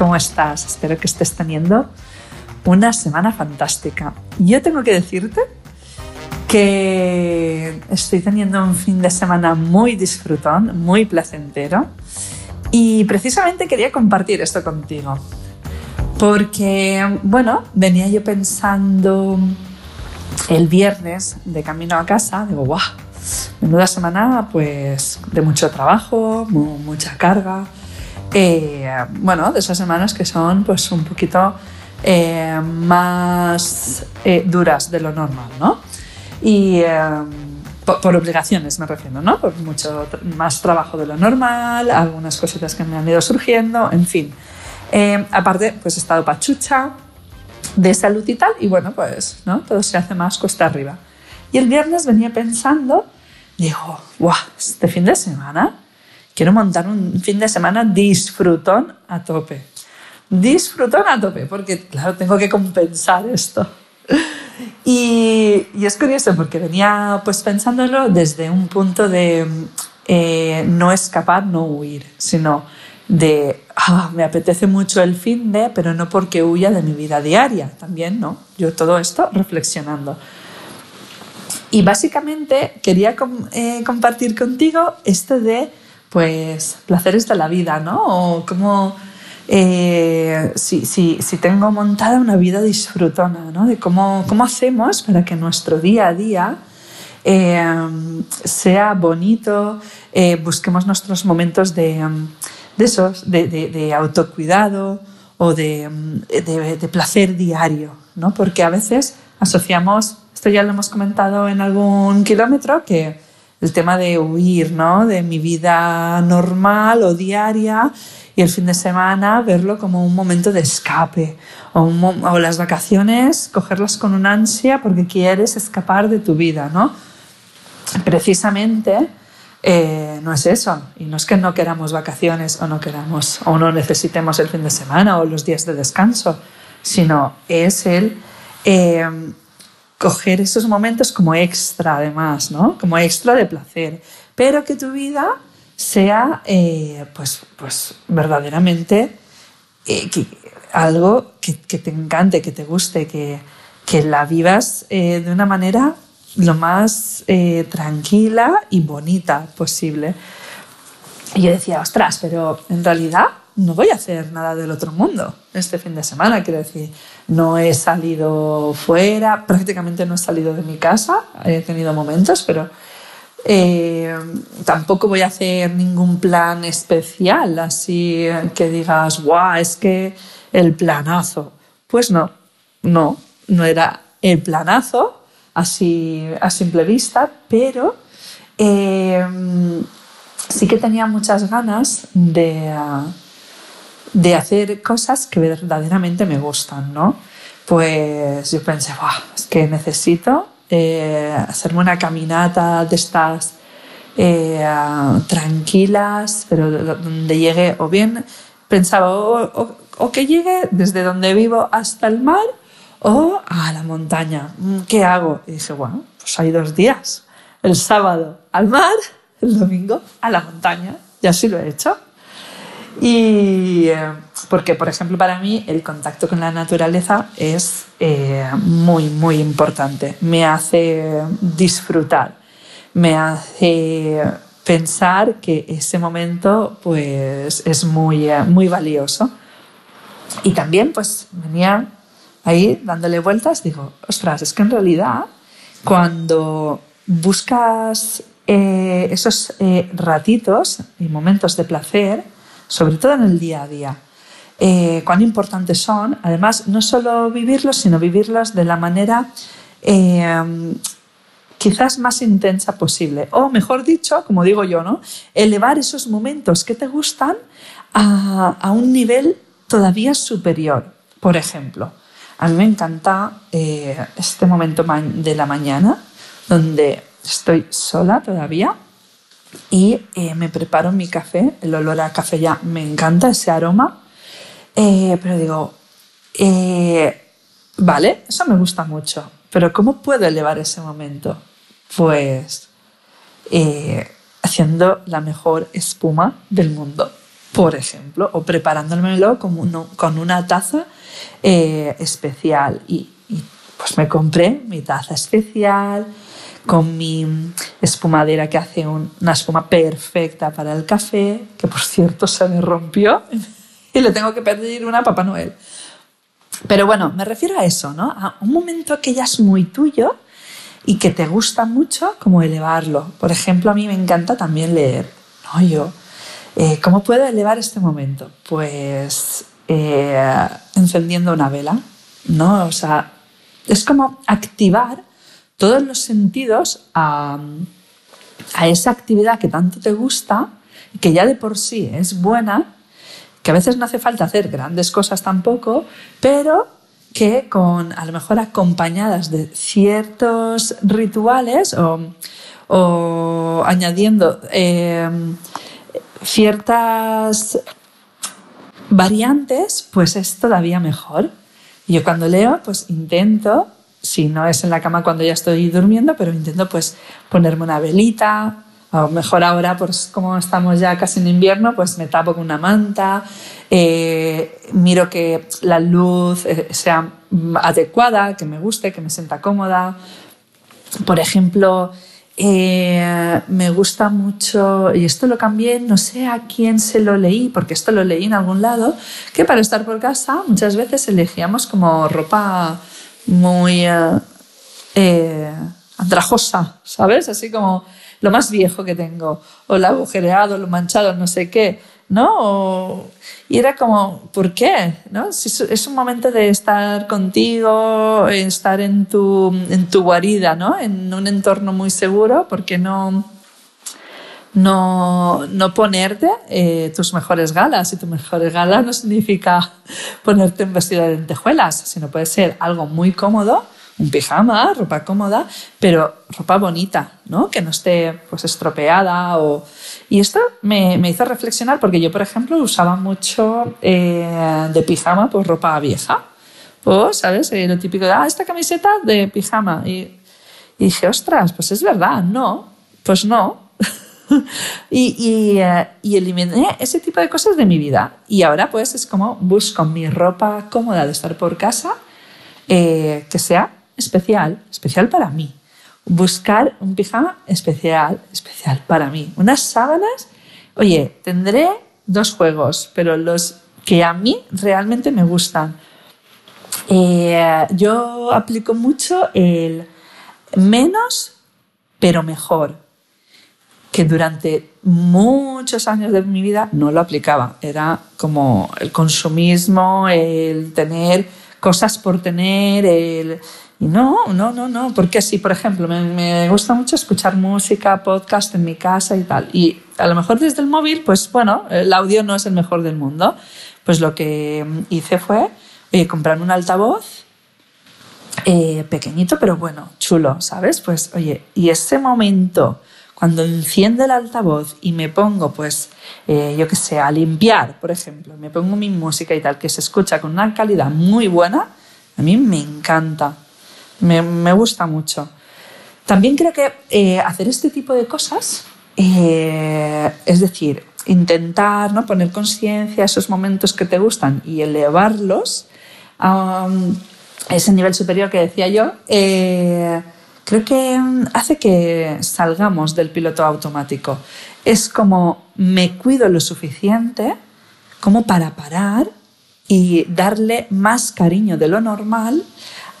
¿Cómo estás? Espero que estés teniendo una semana fantástica. Yo tengo que decirte que estoy teniendo un fin de semana muy disfrutón, muy placentero y precisamente quería compartir esto contigo. Porque, bueno, venía yo pensando el viernes de camino a casa, digo, guau, menuda semana pues de mucho trabajo, mucha carga, eh, bueno, de esas semanas que son pues un poquito eh, más eh, duras de lo normal, ¿no? Y por, obligaciones me refiero, ¿no? Por mucho más trabajo de lo normal, algunas cositas que me han ido surgiendo, en fin. aparte, pues he estado pachucha de salud y tal, y bueno, pues, ¿no? Todo se hace más cuesta arriba. Y el viernes venía pensando, digo, ¡guau! Este fin de semana quiero montar un fin de semana disfrutón a tope. Disfrutón a tope, porque claro, tengo que compensar esto. Y, es curioso porque venía pues pensándolo desde un punto de eh, no escapar, no huir, sino de ah, me apetece mucho el fin de, pero no porque huya de mi vida diaria, también, ¿no? Yo todo esto reflexionando. Y básicamente quería eh, compartir contigo esto de pues placeres de la vida, ¿no? O como eh, si, si, si, tengo montada una vida disfrutona, ¿no? De cómo, cómo hacemos para que nuestro día a día eh, sea bonito, eh, busquemos nuestros momentos de, de esos, de, de, de, autocuidado o de, placer diario, ¿no? Porque a veces asociamos, esto ya lo hemos comentado en algún kilómetro, que el tema de huir, ¿no? De mi vida normal o diaria y el fin de semana verlo como un momento de escape o, o las vacaciones cogerlas con una ansia porque quieres escapar de tu vida, ¿no? Precisamente eh, no es eso y no es que no queramos vacaciones o no queramos o no necesitemos el fin de semana o los días de descanso, sino es el eh, coger esos momentos como extra además, ¿no? Como extra de placer, pero que tu vida sea eh, pues, pues verdaderamente eh, algo que, te encante, que te guste, que, que la vivas eh, de una manera lo más tranquila y bonita posible. Y yo decía, ostras, pero en realidad no voy a hacer nada del otro mundo este fin de semana. Quiero decir, no he salido fuera, prácticamente no he salido de mi casa, he tenido momentos, pero eh, tampoco voy a hacer ningún plan especial, así que digas, guau, es que el planazo. Pues no, no, no era el planazo así a simple vista, pero eh, sí que tenía muchas ganas de de hacer cosas que verdaderamente me gustan, ¿no? Pues yo pensé, es que necesito eh, hacerme una caminata de estas eh, tranquilas, pero donde llegue, o bien pensaba, o, que llegue desde donde vivo hasta el mar o a la montaña. ¿Qué hago? Y dije, bueno, pues hay dos días. El sábado al mar, el domingo a la montaña. Y así lo he hecho. Y eh, porque, por ejemplo, para mí el contacto con la naturaleza es eh, muy, muy importante. Me hace disfrutar, me hace pensar que ese momento pues, es muy, eh, muy valioso. Y también pues venía ahí dándole vueltas, digo, ostras, es que en realidad cuando buscas esos ratitos y momentos de placer, sobre todo en el día a día. Eh, cuán importantes son, además, no solo vivirlos, sino vivirlos de la manera eh, quizás más intensa posible. O mejor dicho, como digo yo, ¿no? elevar esos momentos que te gustan a, un nivel todavía superior. Por ejemplo, a mí me encanta eh, este momento de la mañana donde estoy sola todavía y eh, me preparo mi café. El olor a café ya me encanta, ese aroma. Eh, pero digo, vale, eso me gusta mucho. Pero ¿cómo puedo elevar ese momento? Pues haciendo la mejor espuma del mundo por ejemplo, o preparándomelo con una taza eh, especial. Y, pues me compré mi taza especial con mi espumadera que hace una espuma perfecta para el café, que por cierto se me rompió y le tengo que pedir una a Papá Noel. Pero bueno, me refiero a eso, ¿no? A un momento que ya es muy tuyo y que te gusta mucho, como elevarlo. Por ejemplo, a mí me encanta también leer. No, yo eh, ¿Cómo puedo elevar este momento? Pues eh, encendiendo una vela, ¿no? O sea, es como activar todos los sentidos a, esa actividad que tanto te gusta, que ya de por sí es buena, que a veces no hace falta hacer grandes cosas tampoco, pero que con a lo mejor acompañadas de ciertos rituales o, añadiendo eh, ciertas variantes, pues es todavía mejor. Yo cuando leo, pues intento, si no es en la cama cuando ya estoy durmiendo, pero intento pues ponerme una velita, o mejor ahora, pues como estamos ya casi en invierno, pues me tapo con una manta, eh, miro que la luz eh, sea adecuada, que me guste, que me sienta cómoda. Por ejemplo, eh, me gusta mucho, y esto lo cambié, no sé a quién se lo leí, porque esto lo leí en algún lado, que para estar por casa muchas veces elegíamos como ropa muy eh, eh, andrajosa, ¿sabes? Así como lo más viejo que tengo, o lo agujereado, lo manchado, no sé qué, ¿no? y era como, ¿por qué? ¿No? es un momento de estar contigo, estar en tu, en tu guarida, ¿no? En un entorno muy seguro, porque no, no, no ponerte eh, tus mejores galas. Y tus mejores galas no significa ponerte un vestido de lentejuelas, sino puede ser algo muy cómodo un pijama, ropa cómoda, pero ropa bonita, ¿no? Que no esté pues estropeada o... Y esto me, me hizo reflexionar porque yo, por ejemplo, usaba mucho eh, de pijama pues ropa vieja. O, ¿sabes? Eh, lo típico de, ah, esta camiseta de pijama. Y, y dije, ostras, pues es verdad, no, pues no. eh, y, eliminé ese tipo de cosas de mi vida. Y ahora pues es como busco mi ropa cómoda de estar por casa, que sea especial, especial para mí. Buscar un pijama especial, especial para mí. Unas sábanas, oye, tendré dos juegos, pero los que a mí realmente me gustan. Eh, yo aplico mucho el menos, pero mejor, que durante muchos años de mi vida no lo aplicaba. Era como el consumismo, el tener cosas por tener, el y no, no, no, no, porque si, por ejemplo, me, gusta mucho escuchar música, podcast en mi casa y tal, y a lo mejor desde el móvil, pues bueno, el audio no es el mejor del mundo, pues lo que hice fue eh, comprarme un altavoz eh, pequeñito, pero bueno, chulo, ¿sabes? Pues oye, y ese momento cuando enciendo el altavoz y me pongo, pues, eh, yo qué sé, a limpiar, por ejemplo, me pongo mi música y tal, que se escucha con una calidad muy buena, a mí me encanta. Me, gusta mucho. También creo que eh, hacer este tipo de cosas, eh, es decir, intentar ¿no? poner conciencia a esos momentos que te gustan y elevarlos a, ese nivel superior que decía yo, creo que hace que salgamos del piloto automático. Es como me cuido lo suficiente como para parar y darle más cariño de lo normal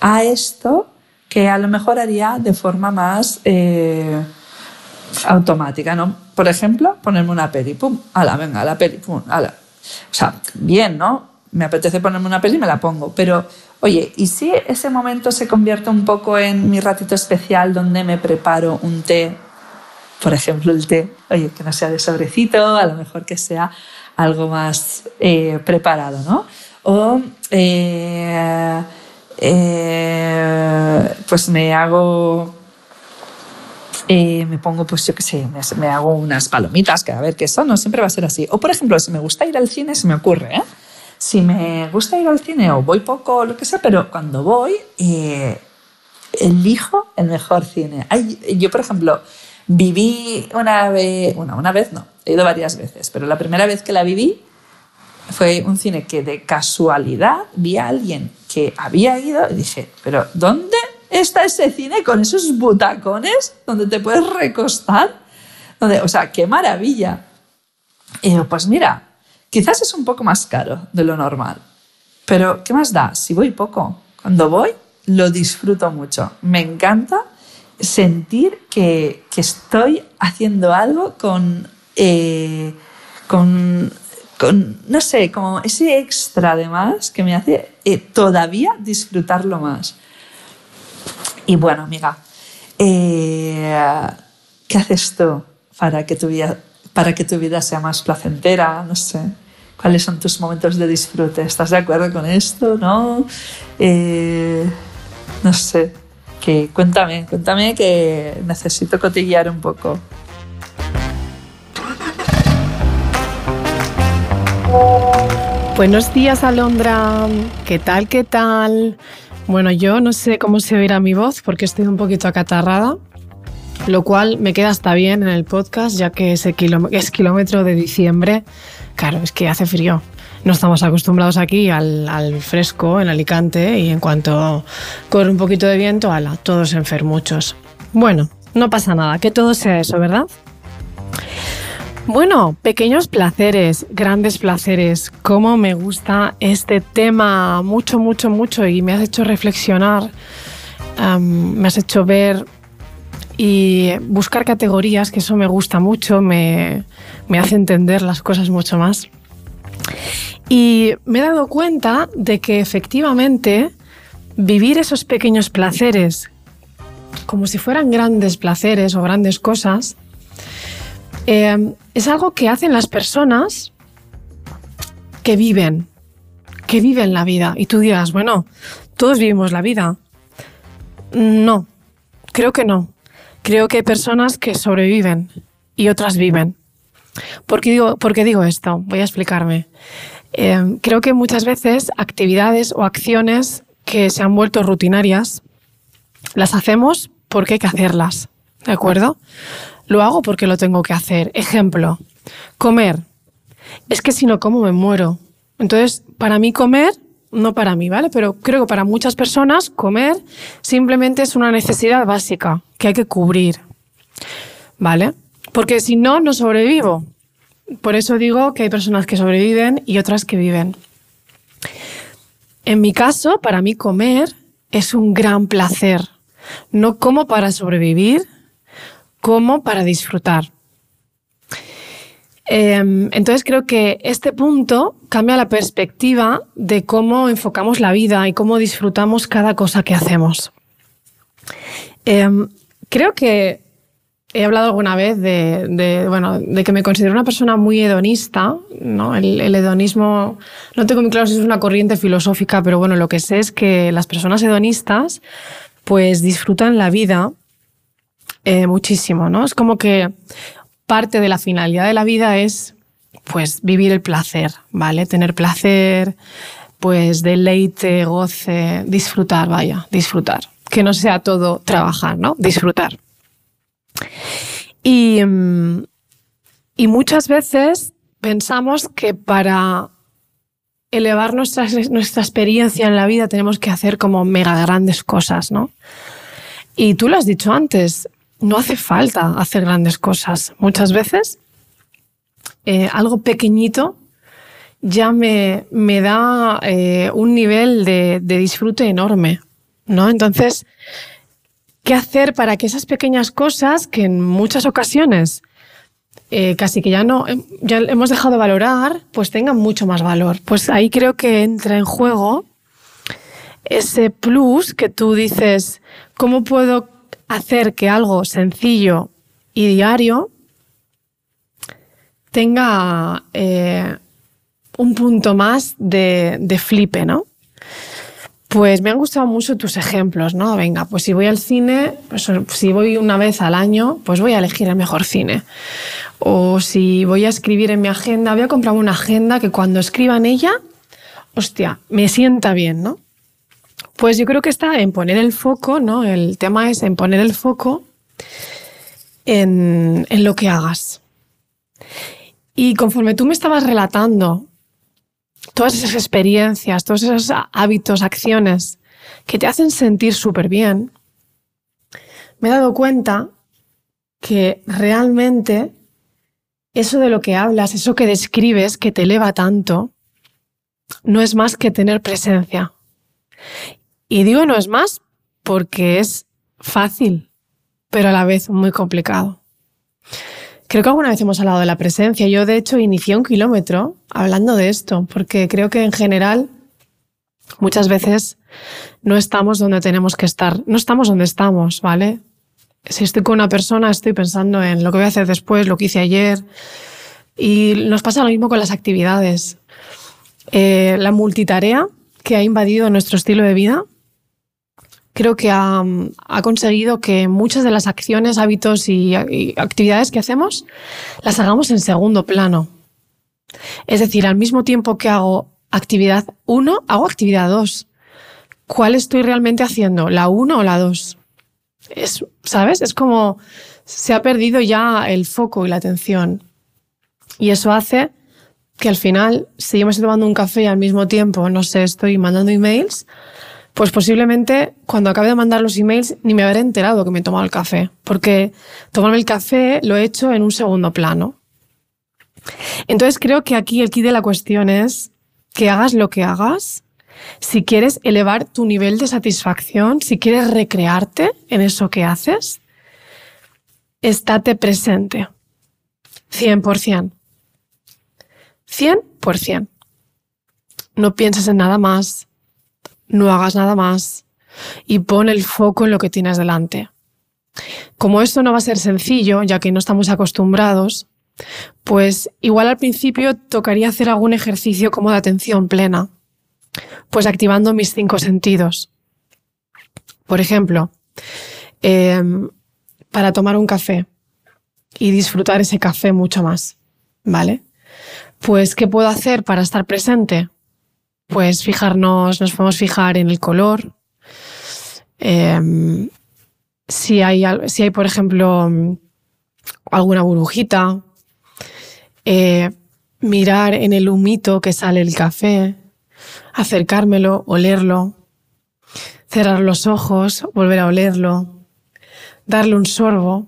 a esto que a lo mejor haría de forma más eh, automática, ¿no? Por ejemplo, ponerme una peli, pum, ala, venga, la peli, pum, ala. O sea, bien, ¿no? Me apetece ponerme una peli y me la pongo, pero oye, ¿y si ese momento se convierte un poco en mi ratito especial donde me preparo un té? Por ejemplo, el té, oye, que no sea de sobrecito, a lo mejor que sea algo más eh, preparado, ¿no? O eh, eh, pues me hago eh, me pongo, pues yo qué sé, me, hago unas palomitas, que a ver qué son, no siempre va a ser así. O por ejemplo, si me gusta ir al cine, se me ocurre, ¿eh? Si me gusta ir al cine o voy poco lo que sea, pero cuando voy, eh, elijo el mejor cine. yo, por ejemplo, viví una vez, bueno, una vez no, he ido varias veces, pero la primera vez que la viví fue un cine que de casualidad vi a alguien que había ido y dije, pero ¿dónde está ese cine con esos butacones donde te puedes recostar. Donde, o sea, qué maravilla. Y yo, pues mira, quizás es un poco más caro de lo normal, pero ¿qué más da? Si voy poco, cuando voy lo disfruto mucho. Me encanta sentir que, que estoy haciendo algo con, eh, con, con, no sé, como ese extra además que me hace eh, todavía disfrutarlo más. Y bueno, amiga, eh, ¿qué haces tú para que, tu vida, para que tu vida sea más placentera? No sé. ¿Cuáles son tus momentos de disfrute? ¿Estás de acuerdo con esto? ¿No? Eh, no sé. Que, cuéntame, cuéntame que necesito cotillear un poco. Buenos días, Alondra. ¿Qué tal? ¿Qué tal? Bueno, yo no sé cómo se oirá mi voz porque estoy un poquito acatarrada, lo cual me queda hasta bien en el podcast ya que es, es kilómetro de diciembre. Claro, es que hace frío. No estamos acostumbrados aquí al, fresco en Alicante y en cuanto corre un poquito de viento, ala, todos enfermuchos. Bueno, no pasa nada, que todo sea eso, ¿verdad? Bueno, pequeños placeres, grandes placeres. Cómo me gusta este tema mucho, mucho, mucho y me has hecho reflexionar, me has hecho ver y buscar categorías, que eso me gusta mucho, me, me hace entender las cosas mucho más. Y me he dado cuenta de que efectivamente vivir esos pequeños placeres como si fueran grandes placeres o grandes cosas, eh, es algo que hacen las personas que viven, que viven la vida. Y tú dirás, bueno, todos vivimos la vida. No, creo que no. Creo que hay personas que sobreviven y otras viven. ¿Por qué digo, digo esto? Voy a explicarme. Eh, creo que muchas veces actividades o acciones que se han vuelto rutinarias las hacemos porque hay que hacerlas. ¿De acuerdo? Lo hago porque lo tengo que hacer. Ejemplo, comer. Es que si no como me muero. Entonces, para mí comer, no para mí, ¿vale? Pero creo que para muchas personas comer simplemente es una necesidad básica que hay que cubrir. ¿Vale? Porque si no, no sobrevivo. Por eso digo que hay personas que sobreviven y otras que viven. En mi caso, para mí comer es un gran placer. No como para sobrevivir, como para disfrutar. Em, entonces creo que este punto cambia la perspectiva de cómo enfocamos la vida y cómo disfrutamos cada cosa que hacemos. Creo que he hablado alguna vez de, bueno, de que me considero una persona muy hedonista. ¿no? El, hedonismo, no tengo muy claro si es una corriente filosófica, pero bueno, lo que sé es que las personas hedonistas pues disfrutan la vida eh, muchísimo, ¿no? Es como que parte de la finalidad de la vida es pues vivir el placer, ¿vale? Tener placer, pues deleite, goce, disfrutar, vaya, disfrutar. Que no sea todo trabajar, ¿no? Disfrutar. Y, y muchas veces pensamos que para elevar nuestra, nuestra experiencia en la vida tenemos que hacer como mega grandes cosas, ¿no? Y tú lo has dicho antes, no hace falta hacer grandes cosas. Muchas veces eh, algo pequeñito ya me, me da eh, un nivel de, disfrute enorme. ¿No? Entonces, ¿qué hacer para que esas pequeñas cosas que en muchas ocasiones eh, casi que ya no ya hemos dejado de valorar, pues tengan mucho más valor? Pues ahí creo que entra en juego ese plus que tú dices, ¿cómo puedo hacer que algo sencillo y diario tenga eh, un punto más de, de flipe, ¿no? Pues me han gustado mucho tus ejemplos, ¿no? Venga, pues si voy al cine, pues si voy una vez al año, pues voy a elegir el mejor cine. O si voy a escribir en mi agenda, voy a comprar una agenda que cuando escriba en ella, hostia, me sienta bien, ¿no? Pues yo creo que está en poner el foco, ¿no? El tema es en poner el foco en, en lo que hagas. Y conforme tú me estabas relatando todas esas experiencias, todos esos hábitos, acciones que te hacen sentir súper bien, me he dado cuenta que realmente eso de lo que hablas, eso que describes, que te eleva tanto, no es más que tener presencia. Y digo no es más porque es fácil, pero a la vez muy complicado. Creo que alguna vez hemos hablado de la presencia. Yo, de hecho, inicié un kilómetro hablando de esto, porque creo que en general muchas veces no estamos donde tenemos que estar. No estamos donde estamos, ¿vale? Si estoy con una persona, estoy pensando en lo que voy a hacer después, lo que hice ayer. Y nos pasa lo mismo con las actividades. Eh, la multitarea que ha invadido nuestro estilo de vida creo que ha, conseguido que muchas de las acciones, hábitos y, actividades que hacemos las hagamos en segundo plano. Es decir, al mismo tiempo que hago actividad 1, hago actividad 2. ¿Cuál estoy realmente haciendo? ¿La 1 o la 2? Es, ¿Sabes? Es como se ha perdido ya el foco y la atención. Y eso hace que al final, si yo me estoy tomando un café y al mismo tiempo, no sé, estoy mandando emails, pues posiblemente cuando acabe de mandar los emails ni me habré enterado que me he tomado el café, porque tomarme el café lo he hecho en un segundo plano. Entonces creo que aquí el key de la cuestión es que hagas lo que hagas, si quieres elevar tu nivel de satisfacción, si quieres recrearte en eso que haces, estate presente. 100%. 100%. No pienses en nada más, no hagas nada más y pon el foco en lo que tienes delante. Como esto no va a ser sencillo, ya que no estamos acostumbrados, pues igual al principio tocaría hacer algún ejercicio como de atención plena, pues activando mis cinco sentidos. Por ejemplo, em, para tomar un café y disfrutar ese café mucho más, ¿vale? Pues, ¿qué puedo hacer para estar presente? Pues fijarnos, nos podemos fijar en el color. Em, si, hay, si hay, por ejemplo, alguna burbujita. Eh, mirar en el humito que sale el café. Acercármelo, olerlo. Cerrar los ojos, volver a olerlo. Darle un sorbo.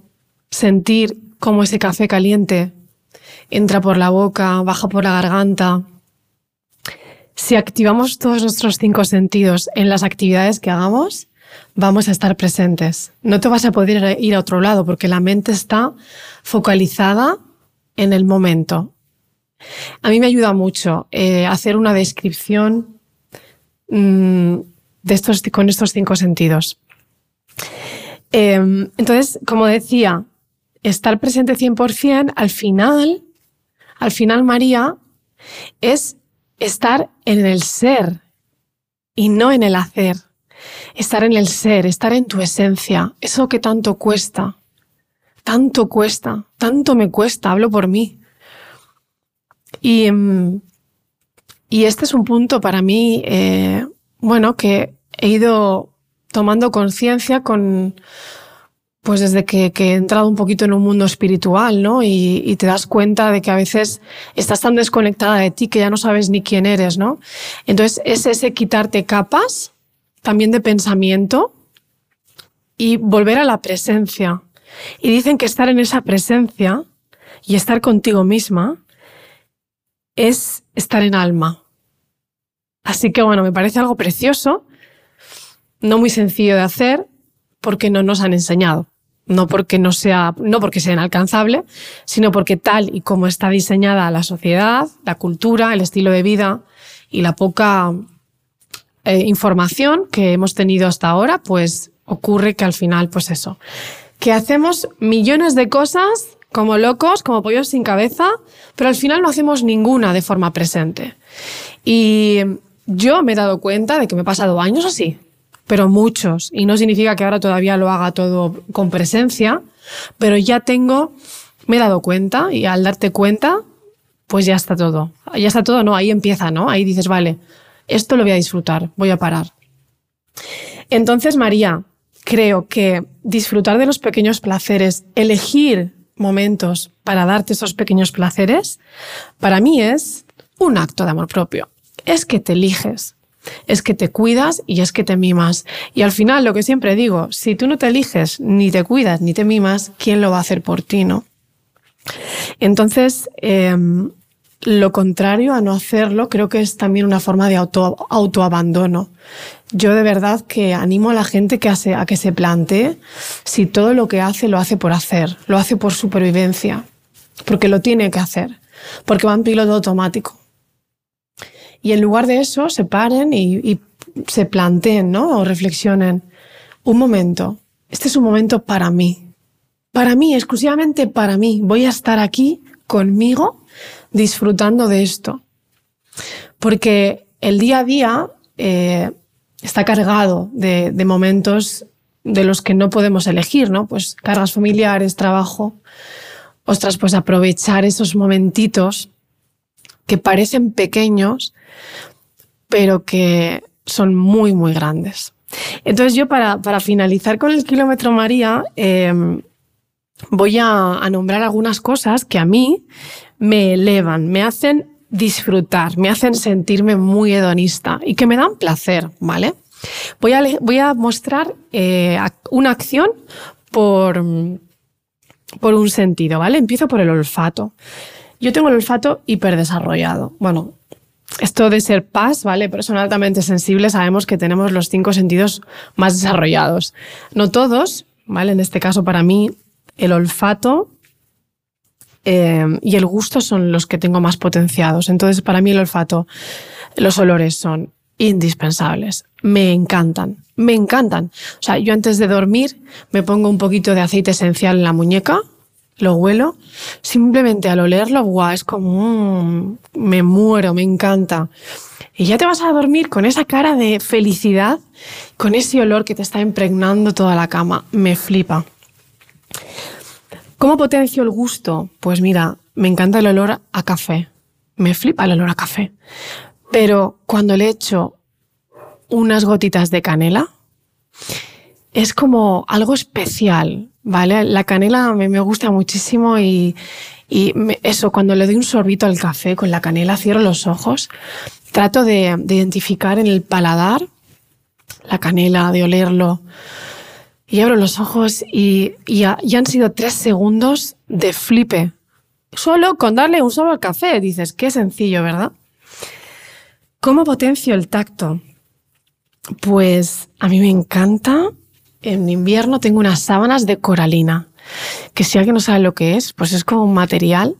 Sentir cómo ese café caliente entra por la boca, baja por la garganta si activamos todos nuestros cinco sentidos en las actividades que hagamos, vamos a estar presentes. No te vas a poder ir a otro lado porque la mente está focalizada en el momento. A mí me ayuda mucho eh, hacer una descripción mm, de estos, con estos cinco sentidos. Em, entonces, como decía, estar presente 100%, al final, al final, María, es estar en el ser y no en el hacer. Estar en el ser, estar en tu esencia, eso que tanto cuesta, tanto cuesta, tanto me cuesta, hablo por mí. Y, mm, y este es un punto para mí, eh, bueno, que he ido tomando conciencia con, pues desde que, he entrado un poquito en un mundo espiritual, ¿no? Y, te das cuenta de que a veces estás tan desconectada de ti que ya no sabes ni quién eres, ¿no? Entonces es ese quitarte capas, también de pensamiento, y volver a la presencia. Y dicen que estar en esa presencia y estar contigo misma es estar en alma. Así que bueno, me parece algo precioso, no muy sencillo de hacer, porque no nos han enseñado no porque no sea, no porque sea inalcanzable, sino porque tal y como está diseñada la sociedad, la cultura, el estilo de vida y la poca eh, información que hemos tenido hasta ahora, pues ocurre que al final, pues eso, que hacemos millones de cosas como locos, como pollos sin cabeza, pero al final no hacemos ninguna de forma presente. Y yo me he dado cuenta de que me he pasado años así, pero muchos, y no significa que ahora todavía lo haga todo con presencia, pero ya tengo, me he dado cuenta y al darte cuenta, pues ya está todo. Ya está todo, no, ahí empieza, ¿no? Ahí dices, vale, esto lo voy a disfrutar, voy a parar. Entonces, María, creo que disfrutar de los pequeños placeres, elegir momentos para darte esos pequeños placeres, para mí es un acto de amor propio. Es que te eliges, es que te cuidas y es que te mimas. Y al final, lo que siempre digo, si tú no te eliges, ni te cuidas, ni te mimas, ¿quién lo va a hacer por ti, no? Entonces, em, lo contrario a no hacerlo creo que es también una forma de auto, autoabandono. Yo de verdad que animo a la gente que hace, a que se plantee si todo lo que hace lo hace por hacer, lo hace por supervivencia, porque lo tiene que hacer, porque va en piloto automático. Y en lugar de eso, se paren y, se planteen, ¿no? O reflexionen. Un momento, este es un momento para mí. Para mí, exclusivamente para mí. Voy a estar aquí conmigo disfrutando de esto. Porque el día a día eh, está cargado de, de, momentos de los que no podemos elegir, ¿no? Pues cargas familiares, trabajo. Ostras, pues aprovechar esos momentitos que parecen pequeños, pero que son muy, muy grandes. Entonces yo para, para finalizar con el kilómetro María, eh, voy a, a nombrar algunas cosas que a mí me elevan, me hacen disfrutar, me hacen sentirme muy hedonista y que me dan placer, ¿vale? Voy a, voy a mostrar eh, una acción por, por un sentido, ¿vale? Empiezo por el olfato. Yo tengo el olfato hiperdesarrollado. Bueno, esto de ser paz, ¿vale? Pero altamente sensibles, sabemos que tenemos los cinco sentidos más desarrollados. No todos, ¿vale? En este caso, para mí, el olfato eh, y el gusto son los que tengo más potenciados. Entonces, para mí el olfato, los olores son indispensables. Me encantan, me encantan. O sea, yo antes de dormir me pongo un poquito de aceite esencial en la muñeca, lo huelo, simplemente al olerlo, guau, es como, me muero, me encanta. Y ya te vas a dormir con esa cara de felicidad, con ese olor que te está impregnando toda la cama. Me flipa. ¿Cómo potencio el gusto? Pues mira, me encanta el olor a café. Me flipa el olor a café. Pero cuando le echo unas gotitas de canela, es como algo especial, ¿vale? La canela me, gusta muchísimo y, eso, cuando le doy un sorbito al café con la canela, cierro los ojos, trato de, de identificar en el paladar la canela, de olerlo, y abro los ojos y, ya, han sido tres segundos de flipe. Solo con darle un solo al café. Dices, qué sencillo, ¿verdad? ¿Cómo potencio el tacto? Pues a mí me encanta. En invierno tengo unas sábanas de coralina, que si alguien no sabe lo que es, pues es como un material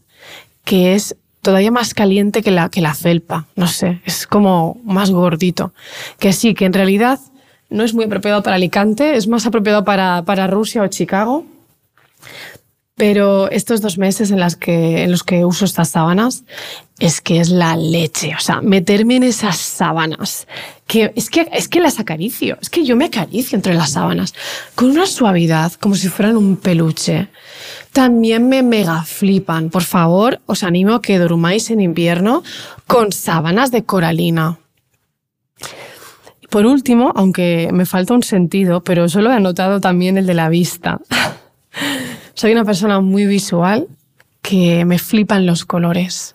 que es todavía más caliente que la, que la felpa. No sé, es como más gordito. Que sí, que en realidad no es muy apropiado para Alicante, es más apropiado para, para Rusia o Chicago. Pero estos dos meses en, los que uso estas sábanas es que es la leche. O sea, meterme en esas sábanas. Que es, que es que las acaricio. Es que yo me acaricio entre las sábanas. Con una suavidad, como si fueran un peluche. También me mega flipan. Por favor, os animo a que durmáis en invierno con sábanas de coralina. Por último, aunque me falta un sentido, pero solo he anotado también el de la vista. Soy una persona muy visual que me flipan los colores.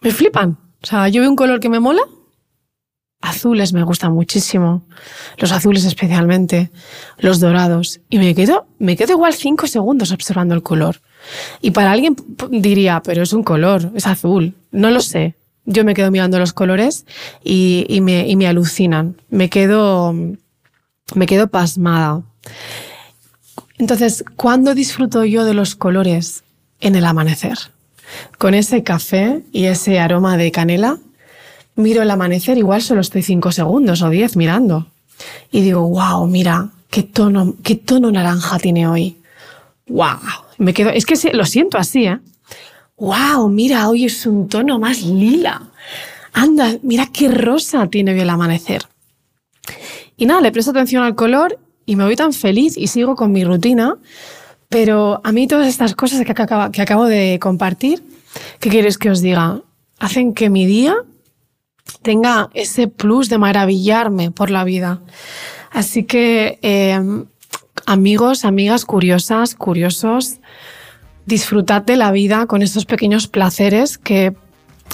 Me flipan. O sea, yo veo un color que me mola. Azules me gustan muchísimo. Los azules especialmente. Los dorados. Y me quedo, me quedo igual cinco segundos observando el color. Y para alguien diría, pero es un color, es azul. No lo sé yo me quedo mirando los colores y, me, alucinan. Me quedo, me quedo pasmada. Entonces, ¿cuándo disfruto yo de los colores? En el amanecer. Con ese café y ese aroma de canela, miro el amanecer, igual solo estoy cinco segundos o diez mirando. Y digo, wow, mira, qué tono, qué tono naranja tiene hoy. Wow. Me quedo, es que lo siento así, ¿eh? ¡Wow! Mira, hoy es un tono más lila. Anda, mira qué rosa tiene hoy el amanecer. Y nada, le presto atención al color y me voy tan feliz y sigo con mi rutina. Pero a mí todas estas cosas que, acabo, que acabo de compartir, ¿qué quieres que os diga? Hacen que mi día tenga ese plus de maravillarme por la vida. Así que, em, amigos, amigas curiosas, curiosos, disfrutad de la vida con estos pequeños placeres que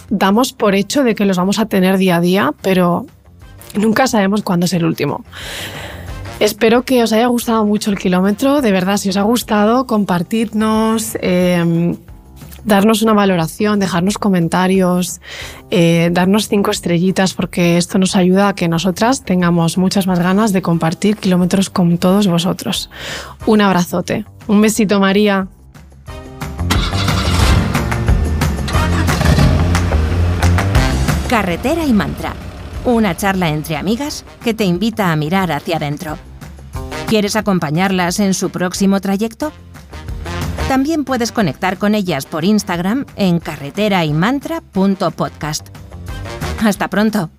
damos por hecho de que los vamos a tener día a día, pero nunca sabemos cuándo es el último. Espero que os haya gustado mucho el kilómetro. De verdad, si os ha gustado, compartidnos. Em, darnos una valoración, dejarnos comentarios, eh, darnos cinco estrellitas, porque esto nos ayuda a que nosotras tengamos muchas más ganas de compartir kilómetros con todos vosotros. Un abrazote. Un besito, María. Carretera y Mantra. Una charla entre amigas que te invita a mirar hacia adentro. ¿Quieres acompañarlas en su próximo trayecto? También puedes conectar con ellas por Instagram en carreteraymantra.podcast. Hasta pronto.